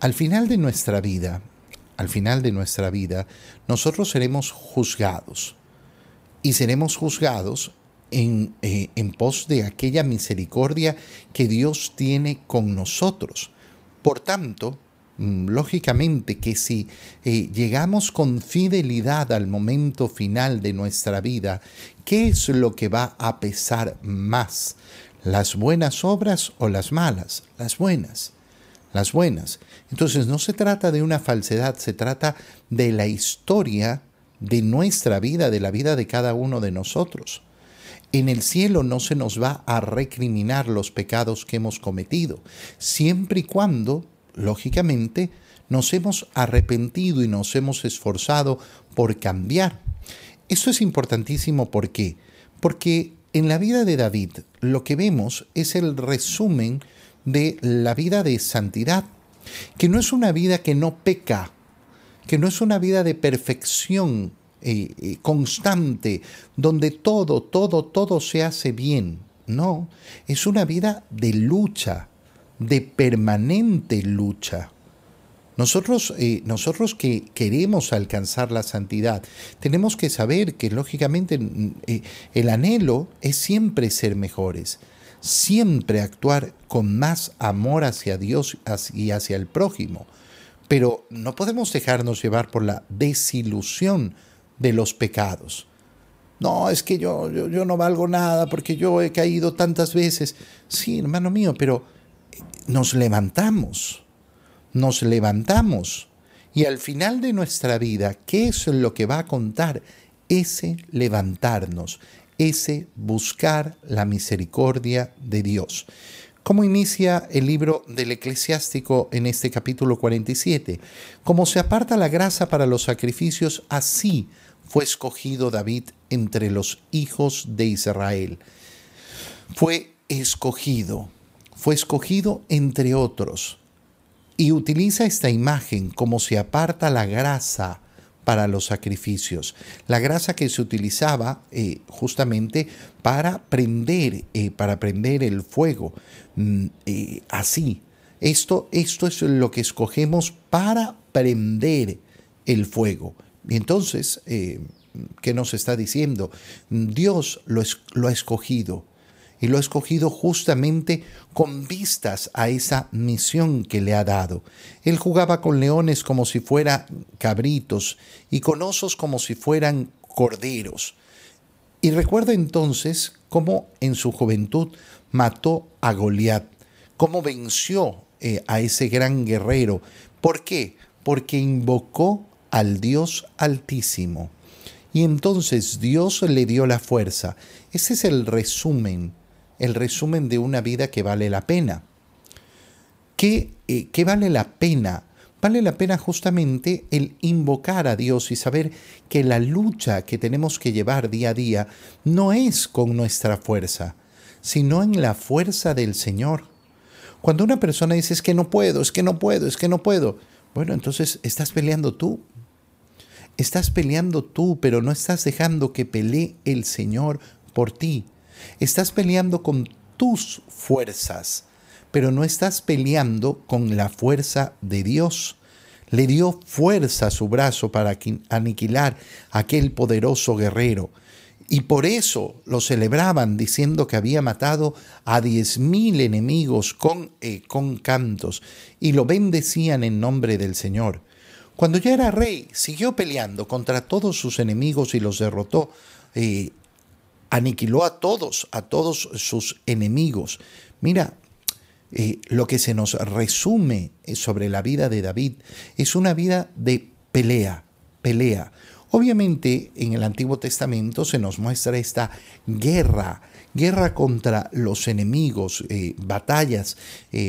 Al final de nuestra vida, al final de nuestra vida, nosotros seremos juzgados. Y seremos juzgados en, eh, en, pos de aquella misericordia que Dios tiene con nosotros. Por tanto, mm, lógicamente que si eh, llegamos con fidelidad al momento final de nuestra vida, ¿qué es lo que va a pesar más? ¿Las buenas obras o las malas? Las buenas las buenas. Entonces no se trata de una falsedad, se trata de la historia de nuestra vida, de la vida de cada uno de nosotros. En el cielo no se nos va a recriminar los pecados que hemos cometido, siempre y cuando, lógicamente, nos hemos arrepentido y nos hemos esforzado por cambiar. Esto es importantísimo ¿por qué? Porque en la vida de David lo que vemos es el resumen de la vida de santidad, que no es una vida que no peca, que no es una vida de perfección eh, eh, constante, donde todo, todo, todo se hace bien. No, es una vida de lucha, de permanente lucha. Nosotros, eh, nosotros que queremos alcanzar la santidad, tenemos que saber que lógicamente el anhelo es siempre ser mejores siempre actuar con más amor hacia Dios y hacia el prójimo. Pero no podemos dejarnos llevar por la desilusión de los pecados. No, es que yo, yo, no valgo nada porque yo he caído tantas veces. Sí, hermano mío, pero nos levantamos, nos levantamos. Y al final de nuestra vida, ¿qué es lo que va a contar? Ese levantarnos, ese buscar la misericordia de Dios. ¿Cómo inicia el libro del eclesiástico en este capítulo 47? Como se aparta la grasa para los sacrificios, así fue escogido David entre los hijos de Israel. Fue escogido, fue escogido entre otros. Y utiliza esta imagen como se aparta la grasa para los sacrificios. La grasa que se utilizaba eh, justamente para prender, eh, para prender el fuego. Mm, eh, así. Esto, esto es lo que escogemos para prender el fuego. Y entonces, ¿qué nos está diciendo? Dios lo ha escogido y lo ha escogido justamente con vistas a esa misión que le ha dado. Él jugaba con leones como si fueran cabritos y con osos como si fueran corderos. Y recuerda entonces cómo en su juventud mató a Goliat, cómo venció eh, a ese gran guerrero. ¿Por qué? Porque invocó al Dios Altísimo. Y entonces Dios le dio la fuerza. Ese es el resumen el resumen de una vida que vale la pena. ¿Qué, eh, ¿Qué, vale la pena? Vale la pena justamente el invocar a Dios y saber que la lucha que tenemos que llevar día a día no es con nuestra fuerza, sino en la fuerza del Señor. Cuando una persona dice es que no puedo, es que no puedo, es que no puedo, bueno, entonces estás peleando tú. Estás peleando tú, pero no estás dejando que pelee el Señor por ti. Estás peleando con tus fuerzas, pero no estás peleando con la fuerza de Dios. Le dio fuerza a su brazo para aniquilar a aquel poderoso guerrero. Y por eso lo celebraban diciendo que había matado a diez mil enemigos con, eh, con cantos y lo bendecían en nombre del Señor. Cuando ya era rey, siguió peleando contra todos sus enemigos y los derrotó. Eh, aniquiló a todos, a todos sus enemigos. Mira, eh, lo que se nos resume eh, sobre la vida de David es una vida de pelea, pelea. Obviamente en el Antiguo Testamento se nos muestra esta guerra, guerra contra los enemigos, eh, batallas,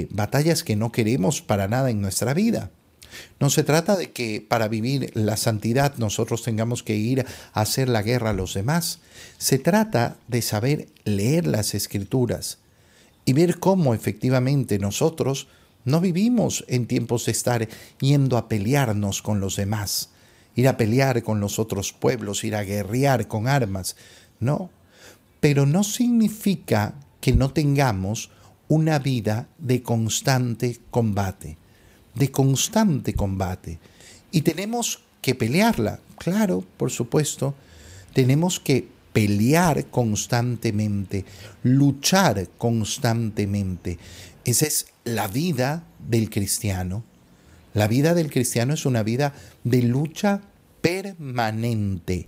batallas que no queremos para nada en nuestra vida. No se trata de que para vivir la santidad nosotros tengamos que ir a hacer la guerra a los demás. Se trata de saber leer las escrituras y ver cómo efectivamente nosotros no vivimos en tiempos de estar yendo a pelearnos con los demás, ir a pelear con los otros pueblos, ir a guerrear con armas. No, pero no significa que no tengamos una vida de constante combate. De constante combate. Y tenemos que pelearla, claro, por supuesto. Tenemos que pelear constantemente, luchar constantemente. Esa es la vida del cristiano. La vida del cristiano es una vida de lucha permanente.